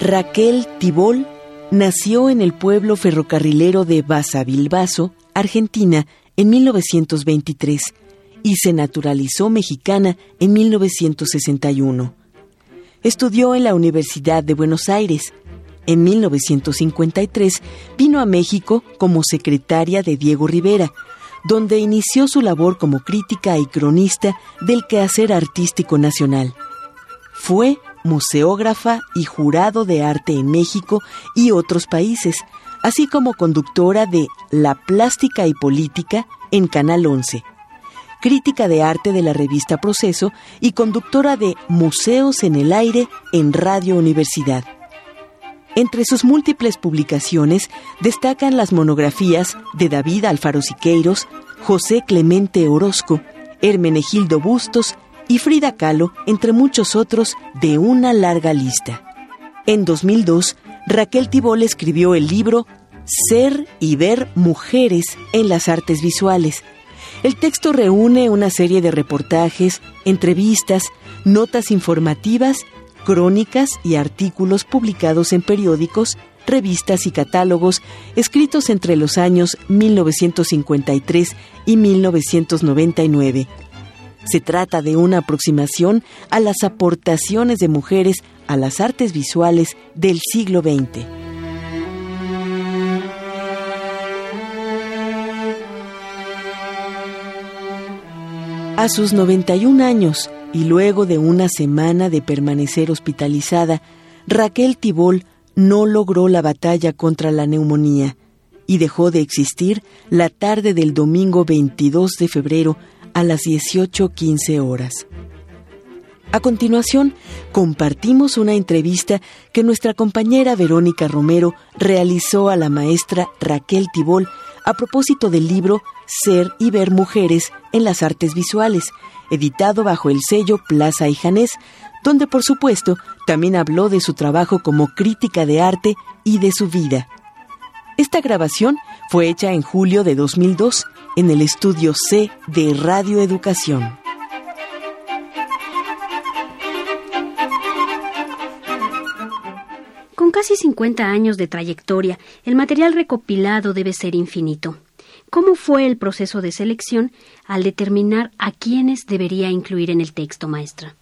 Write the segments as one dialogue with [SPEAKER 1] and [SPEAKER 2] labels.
[SPEAKER 1] Raquel Tibol nació en el pueblo ferrocarrilero de Basavilbaso, Argentina, en 1923 y se naturalizó mexicana en 1961. Estudió en la Universidad de Buenos Aires. En 1953 vino a México como secretaria de Diego Rivera, donde inició su labor como crítica y cronista del quehacer artístico nacional. Fue museógrafa y jurado de arte en México y otros países, así como conductora de La Plástica y Política en Canal 11, crítica de arte de la revista Proceso y conductora de Museos en el Aire en Radio Universidad. Entre sus múltiples publicaciones destacan las monografías de David Alfaro Siqueiros, José Clemente Orozco, Hermenegildo Bustos y Frida Kahlo, entre muchos otros, de una larga lista. En 2002, Raquel Tibol escribió el libro Ser y ver mujeres en las artes visuales. El texto reúne una serie de reportajes, entrevistas, notas informativas, crónicas y artículos publicados en periódicos, revistas y catálogos escritos entre los años 1953 y 1999 se trata de una aproximación a las aportaciones de mujeres a las artes visuales del siglo XX. A sus 91 años y luego de una semana de permanecer hospitalizada, Raquel Tibol no logró la batalla contra la neumonía y dejó de existir la tarde del domingo 22 de febrero a las 18.15 horas. A continuación, compartimos una entrevista que nuestra compañera Verónica Romero realizó a la maestra Raquel Tibol a propósito del libro Ser y ver mujeres en las artes visuales, editado bajo el sello Plaza y Janés, donde por supuesto también habló de su trabajo como crítica de arte y de su vida. Esta grabación fue hecha en julio de 2002 en el estudio C de Radio Educación.
[SPEAKER 2] Con casi 50 años de trayectoria, el material recopilado debe ser infinito. ¿Cómo fue el proceso de selección al determinar a quiénes debería incluir en el texto, maestra?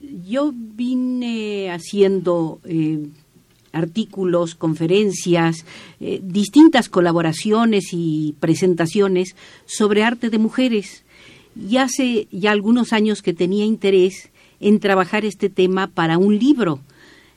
[SPEAKER 3] Yo vine haciendo eh, artículos, conferencias, eh, distintas colaboraciones y presentaciones sobre arte de mujeres. Y hace ya algunos años que tenía interés en trabajar este tema para un libro.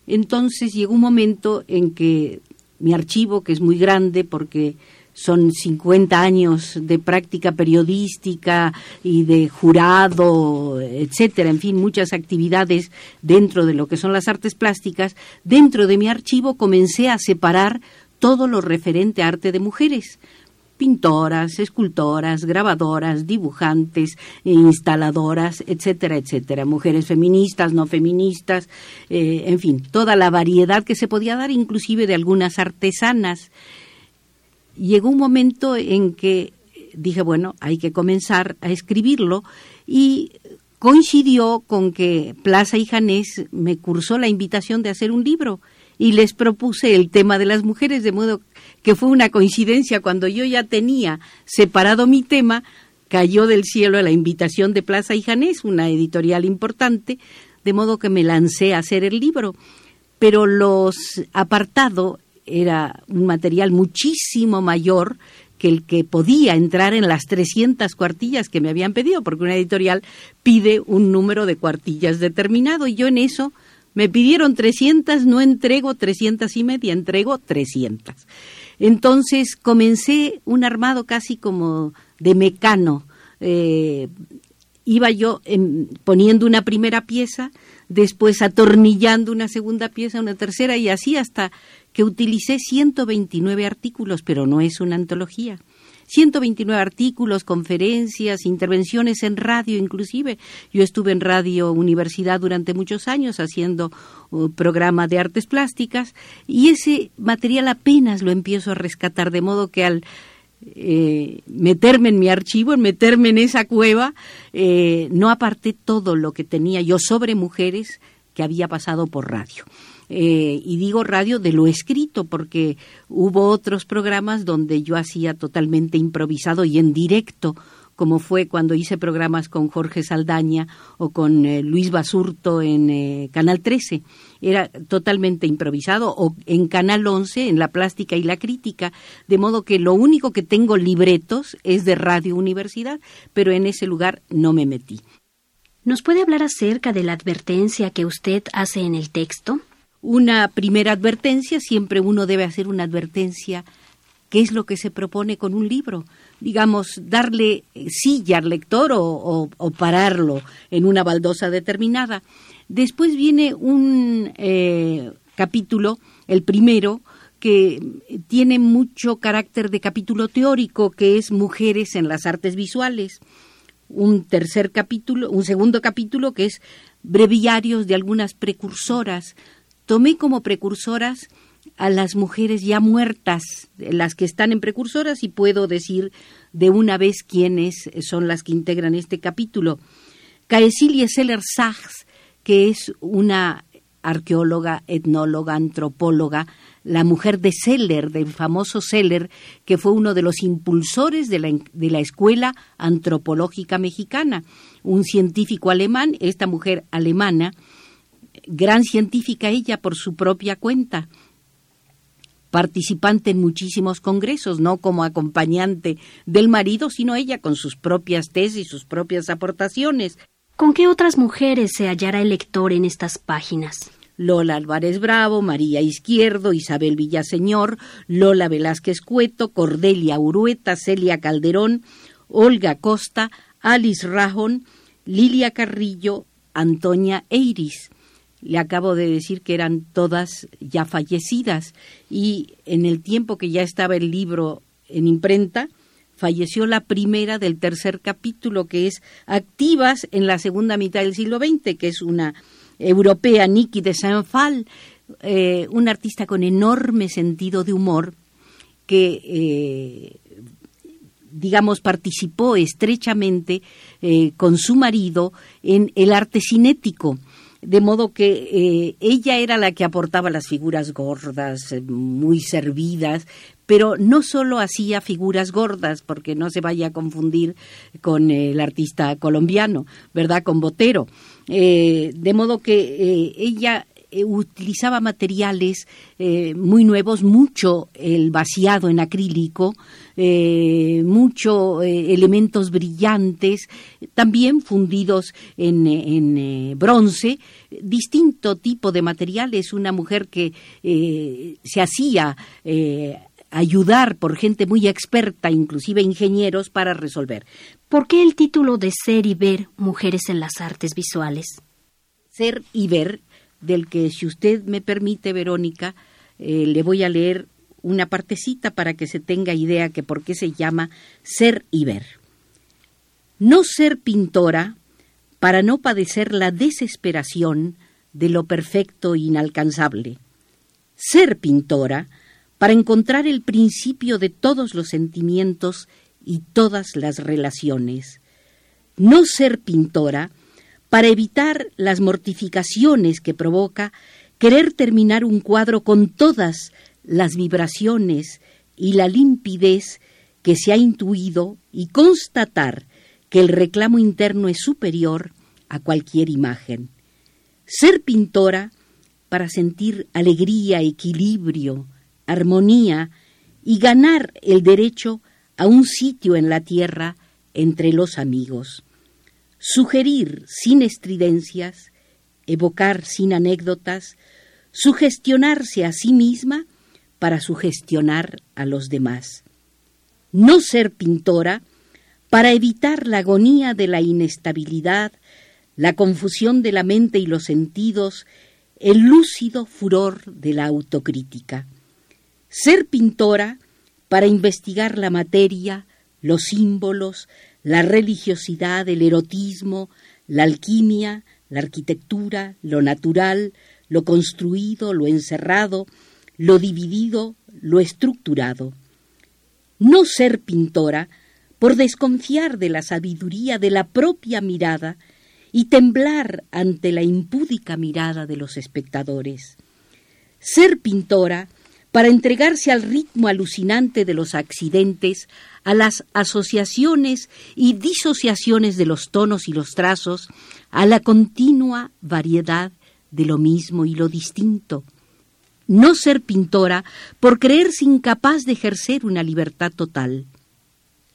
[SPEAKER 3] Entonces llegó un momento en que mi archivo, que es muy grande porque son 50 años de práctica periodística y de jurado, etcétera, en fin, muchas actividades dentro de lo que son las artes plásticas, dentro de mi archivo comencé a separar todo lo referente a arte de mujeres. Pintoras, escultoras, grabadoras, dibujantes, instaladoras, etcétera, etcétera, mujeres feministas, no feministas, eh, en fin, toda la variedad que se podía dar, inclusive de algunas artesanas llegó un momento en que dije, bueno, hay que comenzar a escribirlo y coincidió con que Plaza y Janés me cursó la invitación de hacer un libro y les propuse el tema de las mujeres, de modo que fue una coincidencia cuando yo ya tenía separado mi tema, cayó del cielo la invitación de Plaza y Janés, una editorial importante, de modo que me lancé a hacer el libro. Pero los apartado era un material muchísimo mayor que el que podía entrar en las 300 cuartillas que me habían pedido, porque una editorial pide un número de cuartillas determinado y yo en eso me pidieron 300, no entrego 300 y media, entrego 300. Entonces comencé un armado casi como de mecano. Eh, iba yo poniendo una primera pieza, después atornillando una segunda pieza, una tercera y así hasta que utilicé 129 artículos, pero no es una antología. 129 artículos, conferencias, intervenciones en radio inclusive. Yo estuve en Radio Universidad durante muchos años haciendo un uh, programa de artes plásticas y ese material apenas lo empiezo a rescatar, de modo que al eh, meterme en mi archivo, en meterme en esa cueva, eh, no aparté todo lo que tenía yo sobre mujeres que había pasado por radio. eh, y digo radio de lo escrito, porque hubo otros programas donde yo hacía totalmente improvisado y en directo como fue cuando hice programas con Jorge Saldaña o con eh, Luis Basurto en eh, Canal 13. Era totalmente improvisado, o en Canal 11, en La Plástica y la Crítica, de modo que lo único que tengo libretos es de Radio Universidad, pero en ese lugar no me metí.
[SPEAKER 2] ¿Nos puede hablar acerca de la advertencia que usted hace en el texto?
[SPEAKER 3] Una primera advertencia, siempre uno debe hacer una advertencia qué es lo que se propone con un libro digamos, darle silla al lector o, pararlo en una baldosa determinada. Después viene un eh, capítulo, el primero, que tiene mucho carácter de capítulo teórico, que es Mujeres en las artes visuales. Un tercer capítulo, un segundo capítulo que es breviarios de algunas precursoras. Tomé como precursoras a las mujeres ya muertas, las que están en precursoras, y puedo decir de una vez quiénes son las que integran este capítulo. Caecilia Seller Sachs, que es una arqueóloga, etnóloga, antropóloga, la mujer de Seller, del famoso Seller, que fue uno de los impulsores de la, de la Escuela Antropológica Mexicana, un científico alemán, esta mujer alemana, gran científica ella por su propia cuenta, participante en muchísimos congresos, no como acompañante del marido, sino ella con sus propias tesis, sus propias aportaciones.
[SPEAKER 2] ¿Con qué otras mujeres se hallará el lector en estas páginas?
[SPEAKER 3] Lola Álvarez Bravo, María Izquierdo, Isabel Villaseñor, Lola Velázquez Cueto, Cordelia Urueta, Celia Calderón, Olga Costa, Alice Rajón, Lilia Carrillo, Antonia Eiris le acabo de decir que eran todas ya fallecidas. Y en el tiempo que ya estaba el libro en imprenta, falleció la primera del tercer capítulo, que es Activas en la segunda mitad del siglo XX, que es una europea, Niki de Saint-Phal, eh, una artista con enorme sentido de humor que, eh, digamos, participó estrechamente eh, con su marido en el arte cinético de modo que eh, ella era la que aportaba las figuras gordas, eh, muy servidas, pero no solo hacía figuras gordas, porque no se vaya a confundir con el artista colombiano, ¿verdad? Con Botero. Eh, de modo que ella eh, utilizaba materiales eh, muy nuevos, mucho el vaciado en acrílico, eh, mucho elementos brillantes, también fundidos en, en bronce, distinto tipo de materiales, una mujer que se hacía ayudar por gente muy experta, inclusive ingenieros, para resolver.
[SPEAKER 2] ¿Por qué el título de Ser y Ver, Mujeres en las Artes Visuales?
[SPEAKER 3] Ser y Ver del que, si usted me permite, Verónica, eh, le voy a leer una partecita para que se tenga idea que por qué se llama ser y ver. No ser pintora para no padecer la desesperación de lo perfecto e inalcanzable. Ser pintora para encontrar el principio de todos los sentimientos y todas las relaciones. No ser pintora para evitar las mortificaciones que provoca querer terminar un cuadro con todas las vibraciones y la limpidez que se ha intuido y constatar que el reclamo interno es superior a cualquier imagen. Ser pintora para sentir alegría, equilibrio, armonía y ganar el derecho a un sitio en la tierra entre los amigos sugerir sin estridencias, evocar sin anécdotas, sugestionarse a sí misma para sugestionar a los demás. No ser pintora para evitar la agonía de la inestabilidad, la confusión de la mente y los sentidos, el lúcido furor de la autocrítica. Ser pintora para investigar la materia, los símbolos, la religiosidad, el erotismo, la alquimia, la arquitectura, lo natural, lo construido, lo encerrado, lo dividido, lo estructurado. No ser pintora por desconfiar de la sabiduría de la propia mirada y temblar ante la impúdica mirada de los espectadores. ser pintora para entregarse al ritmo alucinante de los accidentes, a las asociaciones y disociaciones de los tonos y los trazos, a la continua variedad de lo mismo y lo distinto. No ser pintora por creerse incapaz de ejercer una libertad total.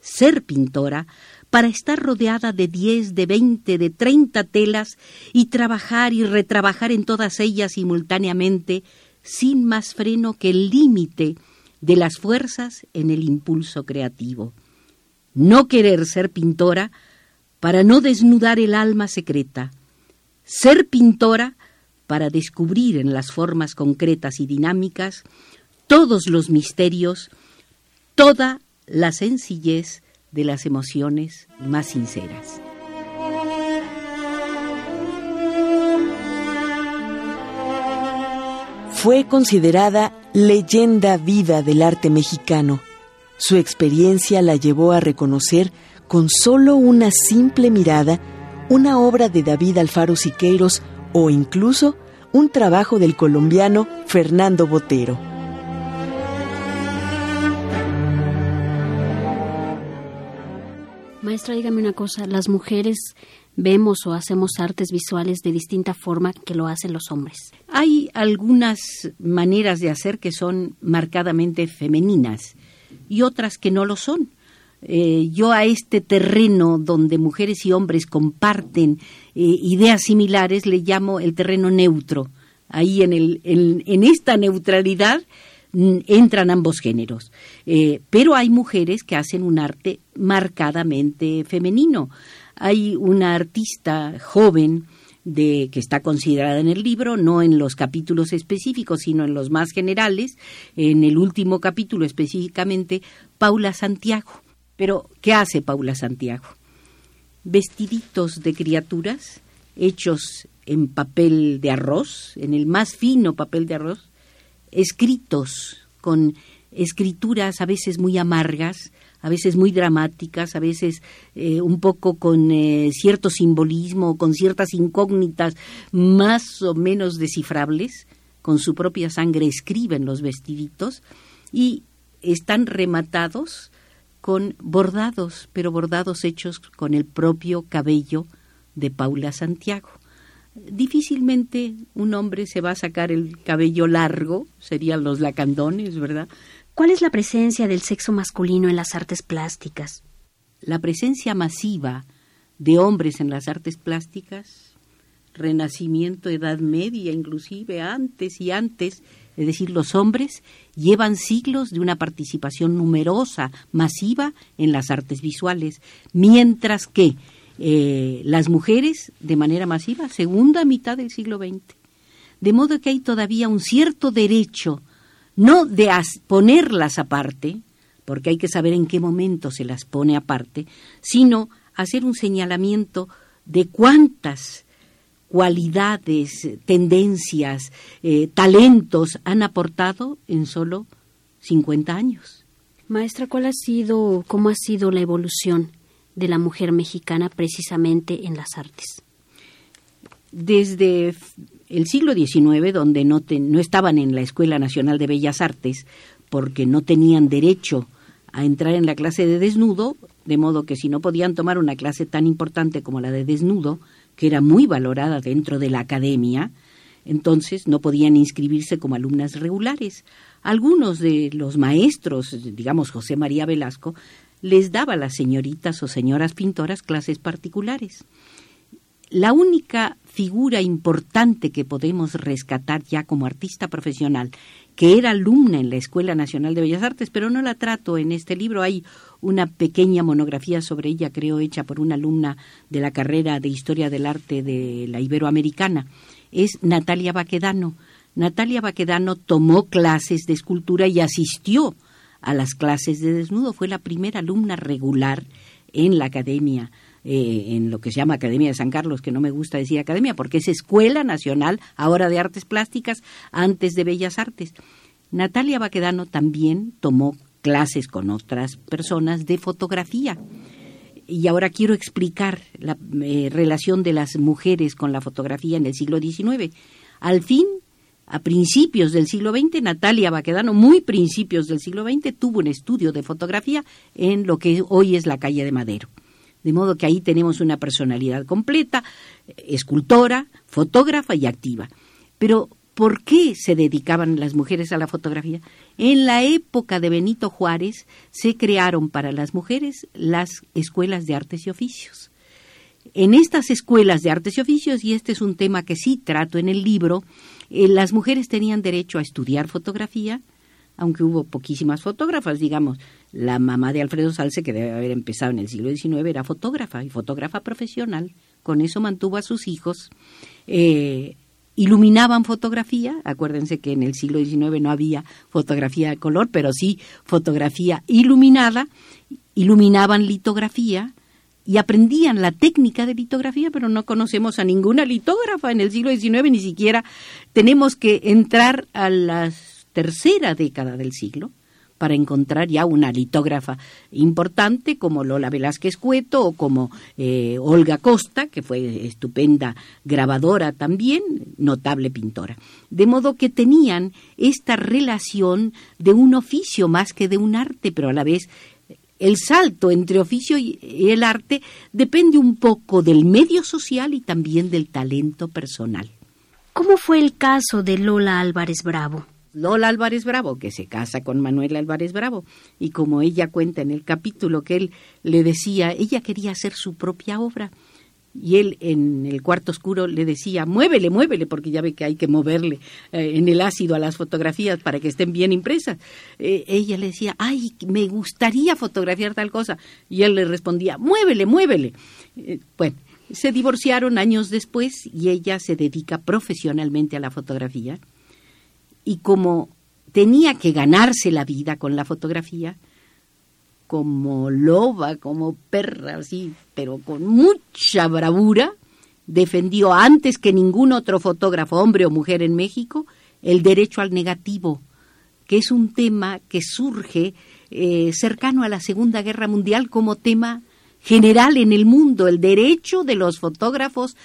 [SPEAKER 3] Ser pintora para estar rodeada de diez, de veinte, de treinta telas y trabajar y retrabajar en todas ellas simultáneamente sin más freno que el límite de las fuerzas en el impulso creativo. No querer ser pintora para no desnudar el alma secreta. Ser pintora para descubrir en las formas concretas y dinámicas todos los misterios, toda la sencillez de las emociones más sinceras.
[SPEAKER 1] Fue considerada leyenda viva del arte mexicano. Su experiencia la llevó a reconocer con solo una simple mirada una obra de David Alfaro Siqueiros o incluso un trabajo del colombiano Fernando Botero.
[SPEAKER 2] Maestra, dígame una cosa, las mujeres vemos o hacemos artes visuales de distinta forma que lo hacen los hombres.
[SPEAKER 3] Hay algunas maneras de hacer que son marcadamente femeninas y otras que no lo son. Eh, yo a este terreno donde mujeres y hombres comparten eh, ideas similares le llamo el terreno neutro. Ahí en, el, en, esta neutralidad mm, entran ambos géneros. Eh, pero hay mujeres que hacen un arte marcadamente femenino. Hay una artista joven de, que está considerada en el libro, no en los capítulos específicos, sino en los más generales, en el último capítulo específicamente, Paula Santiago. Pero, ¿qué hace Paula Santiago? Vestiditos de criaturas hechos en papel de arroz, en el más fino papel de arroz, escritos con escrituras a veces muy amargas, a veces muy dramáticas, a veces eh, un poco con eh, cierto simbolismo, con ciertas incógnitas más o menos descifrables, con su propia sangre escriben los vestiditos y están rematados con bordados, pero bordados hechos con el propio cabello de Paula Santiago. Difícilmente un hombre se va a sacar el cabello largo, serían los lacandones, ¿verdad?
[SPEAKER 2] ¿Cuál es la presencia del sexo masculino en las artes plásticas?
[SPEAKER 3] La presencia masiva de hombres en las artes plásticas, Renacimiento, Edad Media, inclusive antes y antes, es decir, los hombres llevan siglos de una participación numerosa, masiva en las artes visuales, mientras que eh, las mujeres, de manera masiva, segunda mitad del siglo XX. De modo que hay todavía un cierto derecho no de ponerlas aparte, porque hay que saber en qué momento se las pone aparte, sino hacer un señalamiento de cuántas cualidades, tendencias, eh, talentos han aportado en solo 50 años.
[SPEAKER 2] Maestra, ¿cuál ha sido, cómo ha sido la evolución de la mujer mexicana precisamente en las artes?
[SPEAKER 3] Desde el siglo XIX, donde no, no estaban en la Escuela Nacional de Bellas Artes porque no tenían derecho a entrar en la clase de desnudo, de modo que si no podían tomar una clase tan importante como la de desnudo, que era muy valorada dentro de la academia, entonces no podían inscribirse como alumnas regulares. Algunos de los maestros, digamos José María Velasco, les daba a las señoritas o señoras pintoras clases particulares. La única figura importante que podemos rescatar ya como artista profesional, que era alumna en la Escuela Nacional de Bellas Artes, pero no la trato en este libro. Hay una pequeña monografía sobre ella, creo, hecha por una alumna de la carrera de Historia del Arte de la Iberoamericana. Es Natalia Baquedano. Natalia Baquedano tomó clases de escultura y asistió a las clases de desnudo. Fue la primera alumna regular en la academia eh, en lo que se llama Academia de San Carlos, que no me gusta decir academia, porque es Escuela Nacional ahora de Artes Plásticas, antes de Bellas Artes. Natalia Baquedano también tomó clases con otras personas de fotografía. Y ahora quiero explicar la eh, relación de las mujeres con la fotografía en el siglo XIX. Al fin, a principios del siglo XX, Natalia Baquedano, muy principios del siglo XX, tuvo un estudio de fotografía en lo que hoy es la calle de Madero. De modo que ahí tenemos una personalidad completa, escultora, fotógrafa y activa. Pero, ¿por qué se dedicaban las mujeres a la fotografía? En la época de Benito Juárez se crearon para las mujeres las escuelas de artes y oficios. En estas escuelas de artes y oficios, y este es un tema que sí trato en el libro, eh, las mujeres tenían derecho a estudiar fotografía, aunque hubo poquísimas fotógrafas, digamos. La mamá de Alfredo Salce, que debe haber empezado en el siglo XIX, era fotógrafa y fotógrafa profesional. Con eso mantuvo a sus hijos. Eh, iluminaban fotografía, acuérdense que en el siglo XIX no había fotografía de color, pero sí fotografía iluminada, iluminaban litografía, y aprendían la técnica de litografía, pero no conocemos a ninguna litógrafa en el siglo XIX, ni siquiera tenemos que entrar a la tercera década del siglo para encontrar ya una litógrafa importante como Lola Velázquez Cueto o como eh, Olga Costa, que fue estupenda grabadora también, notable pintora. De modo que tenían esta relación de un oficio más que de un arte, pero a la vez el salto entre oficio y el arte depende un poco del medio social y también del talento personal.
[SPEAKER 2] ¿Cómo fue el caso de Lola Álvarez Bravo?
[SPEAKER 3] Lola Álvarez Bravo, que se casa con Manuel Álvarez Bravo, y como ella cuenta en el capítulo que él le decía, ella quería hacer su propia obra, y él en el cuarto oscuro le decía, muévele, muévele, porque ya ve que hay que moverle eh, en el ácido a las fotografías para que estén bien impresas. Eh, ella le decía, ay, me gustaría fotografiar tal cosa. Y él le respondía, muévele, muévele. Eh, bueno, se divorciaron años después y ella se dedica profesionalmente a la fotografía. Y como tenía que ganarse la vida con la fotografía, como loba, como perra, así, pero con mucha bravura, defendió antes que ningún otro fotógrafo, hombre o mujer en México, el derecho al negativo, que es un tema que surge eh, cercano a la Segunda Guerra Mundial como tema general en el mundo, el derecho de los fotógrafos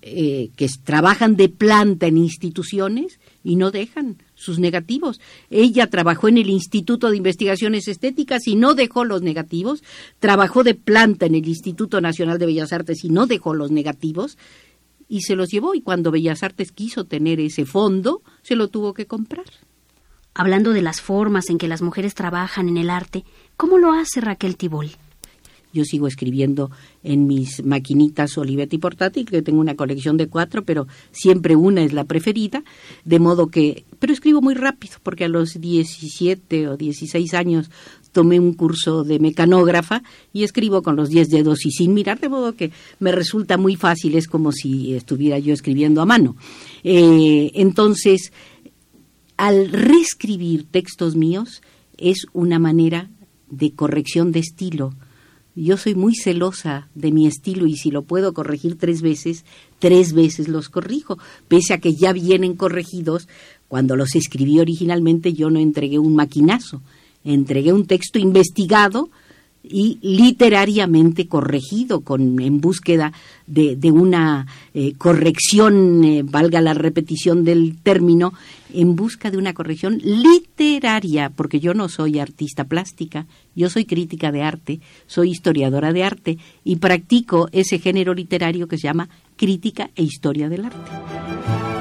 [SPEAKER 3] eh, que trabajan de planta en instituciones y no dejan sus negativos. Ella trabajó en el Instituto de Investigaciones Estéticas y no dejó los negativos. Trabajó de planta en el Instituto Nacional de Bellas Artes y no dejó los negativos. Y se los llevó y cuando Bellas Artes quiso tener ese fondo, se lo tuvo que comprar.
[SPEAKER 2] Hablando de las formas en que las mujeres trabajan en el arte, ¿cómo lo hace Raquel Tibol?
[SPEAKER 3] Yo sigo escribiendo en mis maquinitas Olivetti portátil, que tengo una colección de cuatro, pero siempre una es la preferida, de modo que, pero escribo muy rápido, porque a los 17 o 16 años tomé un curso de mecanógrafa y escribo con los 10 dedos y sin mirar, de modo que me resulta muy fácil, es como si estuviera yo escribiendo a mano. Eh, entonces, al reescribir textos míos, es una manera de corrección de estilo, yo soy muy celosa de mi estilo y si lo puedo corregir tres veces, tres veces los corrijo, pese a que ya vienen corregidos. Cuando los escribí originalmente yo no entregué un maquinazo, entregué un texto investigado y literariamente corregido, con, en búsqueda de, una eh, corrección, eh, valga la repetición del término, en busca de una corrección literaria, porque yo no soy artista plástica, yo soy crítica de arte, soy historiadora de arte y practico ese género literario que se llama crítica e historia del arte.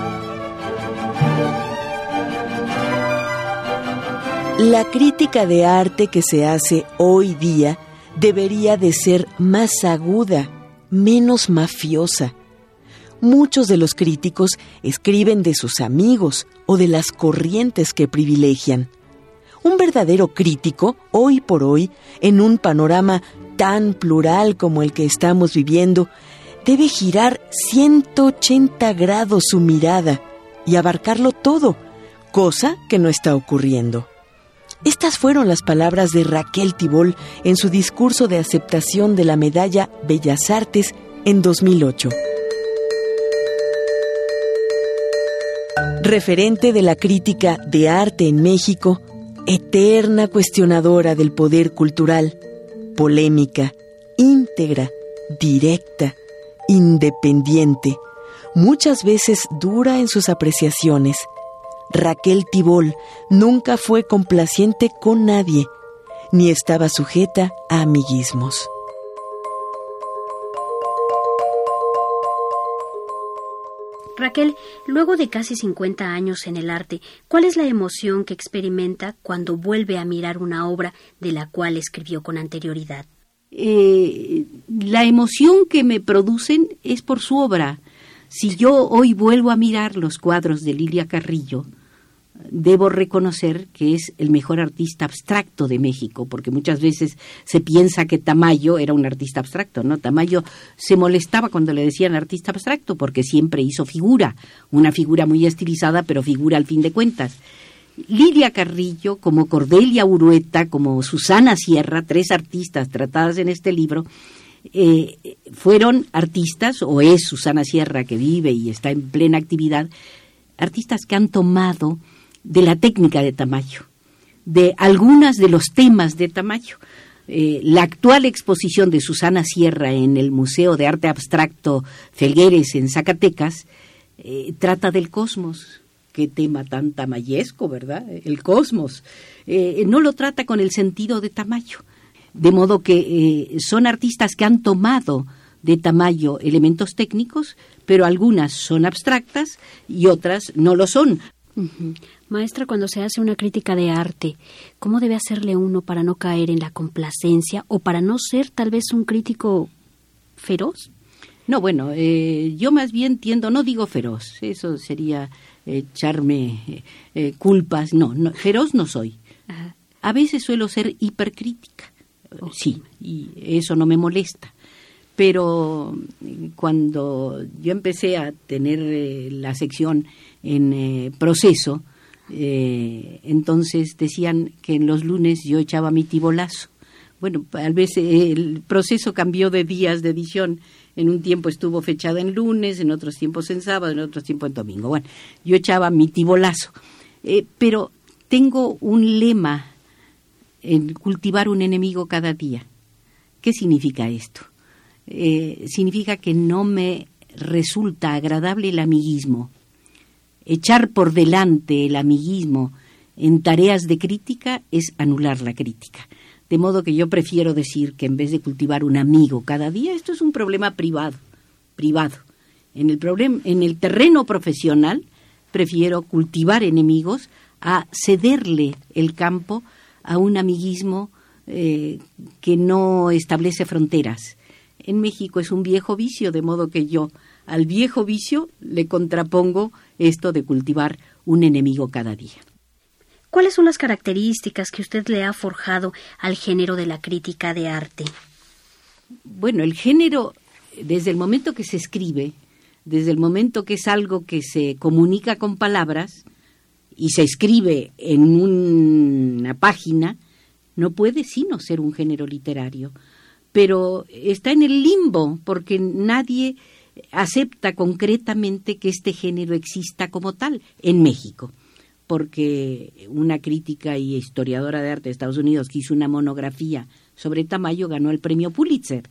[SPEAKER 1] La crítica de arte que se hace hoy día debería de ser más aguda, menos mafiosa. Muchos de los críticos escriben de sus amigos o de las corrientes que privilegian. Un verdadero crítico, hoy por hoy, en un panorama tan plural como el que estamos viviendo, debe girar 180 grados su mirada y abarcarlo todo, cosa que no está ocurriendo. Estas fueron las palabras de Raquel Tibol en su discurso de aceptación de la medalla Bellas Artes en 2008. Referente de la crítica de arte en México, eterna cuestionadora del poder cultural, polémica, íntegra, directa, independiente, muchas veces dura en sus apreciaciones, Raquel Tibol nunca fue complaciente con nadie, ni estaba sujeta a amiguismos.
[SPEAKER 2] Raquel, luego de casi 50 años en el arte, ¿cuál es la emoción que experimenta cuando vuelve a mirar una obra de la cual escribió con anterioridad?
[SPEAKER 3] Eh, la emoción que me producen es por su obra. Si yo hoy vuelvo a mirar los cuadros de Lilia Carrillo, debo reconocer que es el mejor artista abstracto de México, porque muchas veces se piensa que Tamayo era un artista abstracto, ¿no? Tamayo se molestaba cuando le decían artista abstracto porque siempre hizo figura, una figura muy estilizada, pero figura al fin de cuentas. Lidia Carrillo, como Cordelia Urueta, como Susana Sierra, tres artistas tratadas en este libro, eh, fueron artistas, o es Susana Sierra que vive y está en plena actividad, artistas que han tomado de la técnica de Tamayo, de algunas de los temas de Tamayo. Eh, la actual exposición de Susana Sierra en el Museo de Arte Abstracto Felgueres en Zacatecas eh, trata del cosmos. Qué tema tan tamayesco, ¿verdad? El cosmos. Eh, no lo trata con el sentido de Tamayo. De modo que son artistas que han tomado de Tamayo elementos técnicos, pero algunas son abstractas y otras no lo son.
[SPEAKER 2] Maestra, cuando se hace una crítica de arte, ¿cómo debe hacerle uno para no caer en la complacencia o para no ser tal vez un crítico feroz?
[SPEAKER 3] No, bueno, eh, yo más bien tiendo, no digo feroz, eso sería echarme eh, eh, culpas, no, feroz no soy. A veces suelo ser hipercrítica, sí, y eso no me molesta. Pero cuando yo empecé a tener la sección en eh, proceso, eh, entonces decían que en los lunes yo echaba mi tibolazo. Bueno, tal vez eh, el proceso cambió de días de edición. En un tiempo estuvo fechada en lunes, en otros tiempos en sábado, en otros tiempos en domingo. Bueno, yo echaba mi tibolazo. pero tengo un lema en cultivar un enemigo cada día. ¿Qué significa esto? significa que no me resulta agradable el amiguismo Echar por delante el amiguismo en tareas de crítica es anular la crítica. De modo que yo prefiero decir que en vez de cultivar un amigo cada día, esto es un problema privado, privado. En el, en el terreno profesional prefiero cultivar enemigos a cederle el campo a un amiguismo eh, que no establece fronteras. En México es un viejo vicio, de modo que yo al viejo vicio le contrapongo esto de cultivar un enemigo cada día.
[SPEAKER 2] ¿Cuáles son las características que usted le ha forjado al género de la crítica de arte?
[SPEAKER 3] Bueno, el género, desde el momento que se escribe, desde el momento que es algo que se comunica con palabras y se escribe en una página, no puede sino ser un género literario. Pero está en el limbo porque nadie acepta concretamente que este género exista como tal en México porque una crítica y historiadora de arte de Estados Unidos que hizo una monografía sobre Tamayo ganó el premio Pulitzer.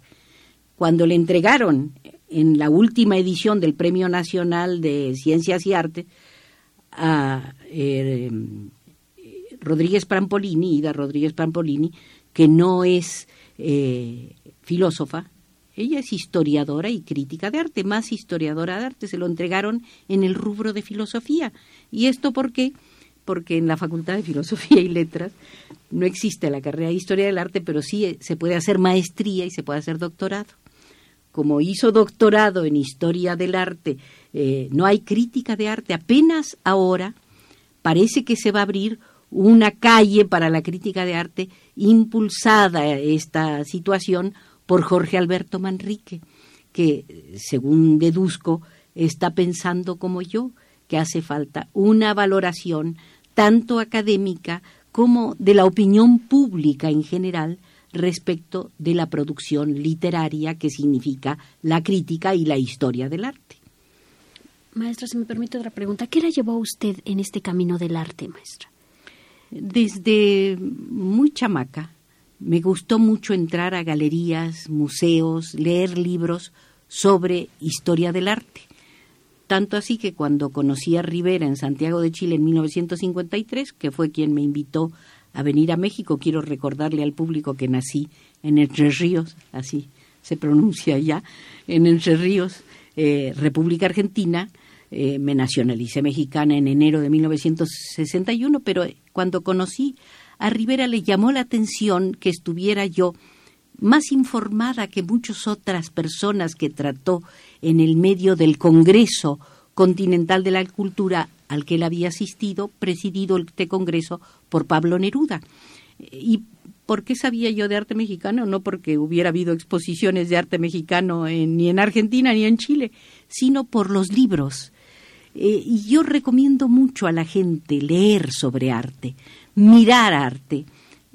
[SPEAKER 3] Cuando le entregaron en la última edición del Premio Nacional de Ciencias y Arte a eh, Rodríguez Prampolini, Ida Rodríguez Prampolini, que no es eh, filósofa, ella es historiadora y crítica de arte, más historiadora de arte. Se lo entregaron en el rubro de filosofía. ¿Y esto por qué? Porque en la Facultad de Filosofía y Letras no existe la carrera de Historia del Arte, pero sí eh, se puede hacer maestría y se puede hacer doctorado. Como hizo doctorado en Historia del Arte, eh, no hay crítica de arte. Apenas ahora parece que se va a abrir una calle para la crítica de arte impulsada esta situación por Jorge Alberto Manrique, que, según deduzco, está pensando como yo, que hace falta una valoración tanto académica como de la opinión pública en general respecto de la producción literaria que significa la crítica y la historia del arte.
[SPEAKER 2] Maestra, si me permite otra pregunta, ¿qué la llevó a usted en este camino del arte, maestra?
[SPEAKER 3] Desde muy chamaca me gustó mucho entrar a galerías, museos, leer libros sobre historia del arte. Tanto así que cuando conocí a Rivera en Santiago de Chile en 1953, que fue quien me invitó a venir a México, quiero recordarle al público que nací en Entre Ríos, así se pronuncia ya, en Entre Ríos, eh, República Argentina, eh, me nacionalicé mexicana en enero de 1961, pero cuando conocí a Rivera le llamó la atención que estuviera yo más informada que muchas otras personas que trató en el medio del Congreso Continental de la Cultura al que él había asistido, presidido este Congreso por Pablo Neruda. ¿Y por qué sabía yo de arte mexicano? No porque hubiera habido exposiciones de arte mexicano ni en Argentina ni en Chile, sino por los libros. Eh, y yo recomiendo mucho a la gente leer sobre arte, mirar arte.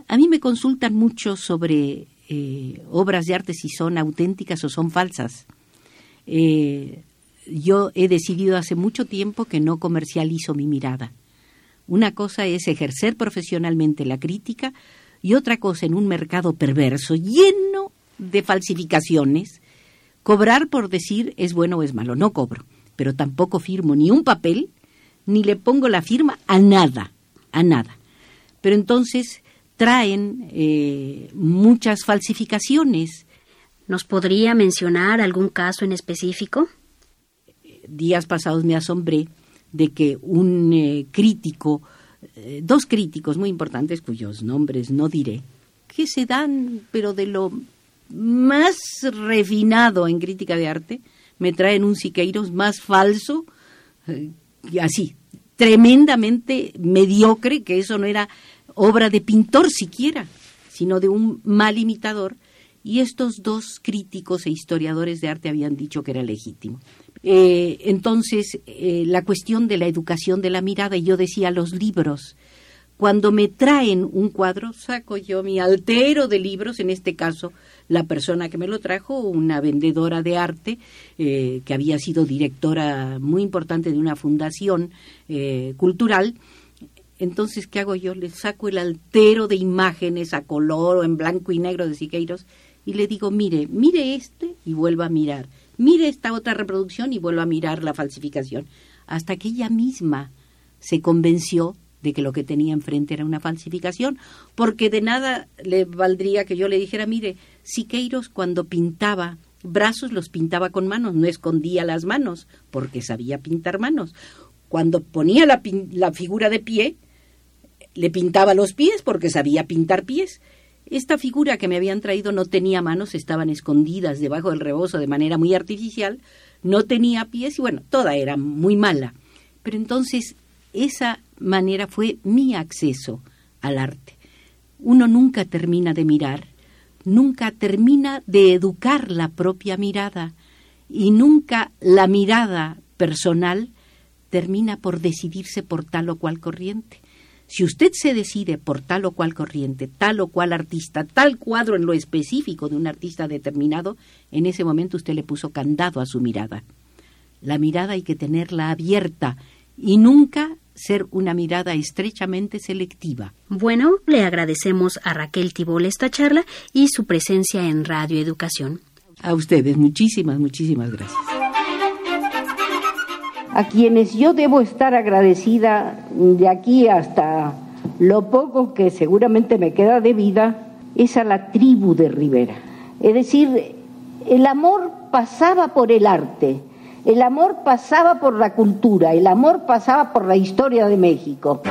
[SPEAKER 3] A mí me consultan mucho sobre eh, obras de arte si son auténticas o son falsas. Eh, yo he decidido hace mucho tiempo que no comercializo mi mirada. Una cosa es ejercer profesionalmente la crítica y otra cosa en un mercado perverso lleno de falsificaciones, cobrar por decir es bueno o es malo. No cobro, pero tampoco firmo ni un papel ni le pongo la firma a nada, a nada. Pero entonces traen eh, muchas falsificaciones.
[SPEAKER 2] ¿Nos podría mencionar algún caso en específico?
[SPEAKER 3] Días pasados me asombré de que un eh, crítico, eh, dos críticos muy importantes cuyos nombres no diré, que se dan, pero de lo más refinado en crítica de arte, me traen un Siqueiros más falso, así, tremendamente mediocre, que eso no era obra de pintor siquiera, sino de un mal imitador, y estos dos críticos e historiadores de arte habían dicho que era legítimo. Eh, entonces, eh, la cuestión de la educación de la mirada, y yo decía los libros, cuando me traen un cuadro, saco yo mi altero de libros, en este caso la persona que me lo trajo, una vendedora de arte, eh, que había sido directora muy importante de una fundación cultural, entonces, ¿qué hago yo? Le saco el altero de imágenes a color o en blanco y negro de Siqueiros y le digo, mire, mire este y vuelva a mirar. Mire esta otra reproducción y vuelva a mirar la falsificación. Hasta que ella misma se convenció de que lo que tenía enfrente era una falsificación, porque de nada le valdría que yo le dijera, mire, Siqueiros cuando pintaba brazos los pintaba con manos, no escondía las manos, porque sabía pintar manos. Cuando ponía la, la figura de pie, le pintaba los pies porque sabía pintar pies. Esta figura que me habían traído no tenía manos, estaban escondidas debajo del rebozo de manera muy artificial, no tenía pies y bueno, toda era muy mala. Pero entonces esa manera fue mi acceso al arte. Uno nunca termina de mirar, nunca termina de educar la propia mirada y nunca la mirada personal termina por decidirse por tal o cual corriente. Si usted se decide por tal o cual corriente, tal o cual artista, tal cuadro en lo específico de un artista determinado, en ese momento usted le puso candado a su mirada. La mirada hay que tenerla abierta y nunca ser una mirada estrechamente selectiva.
[SPEAKER 2] Bueno, le agradecemos a Raquel Tibol esta charla y su presencia en Radio Educación.
[SPEAKER 3] A ustedes, muchísimas, muchísimas gracias
[SPEAKER 4] a quienes yo debo estar agradecida de aquí hasta lo poco que seguramente me queda de vida, es a la tribu de Rivera. Es decir, el amor pasaba por el arte, el amor pasaba por la cultura, el amor pasaba por la historia de México.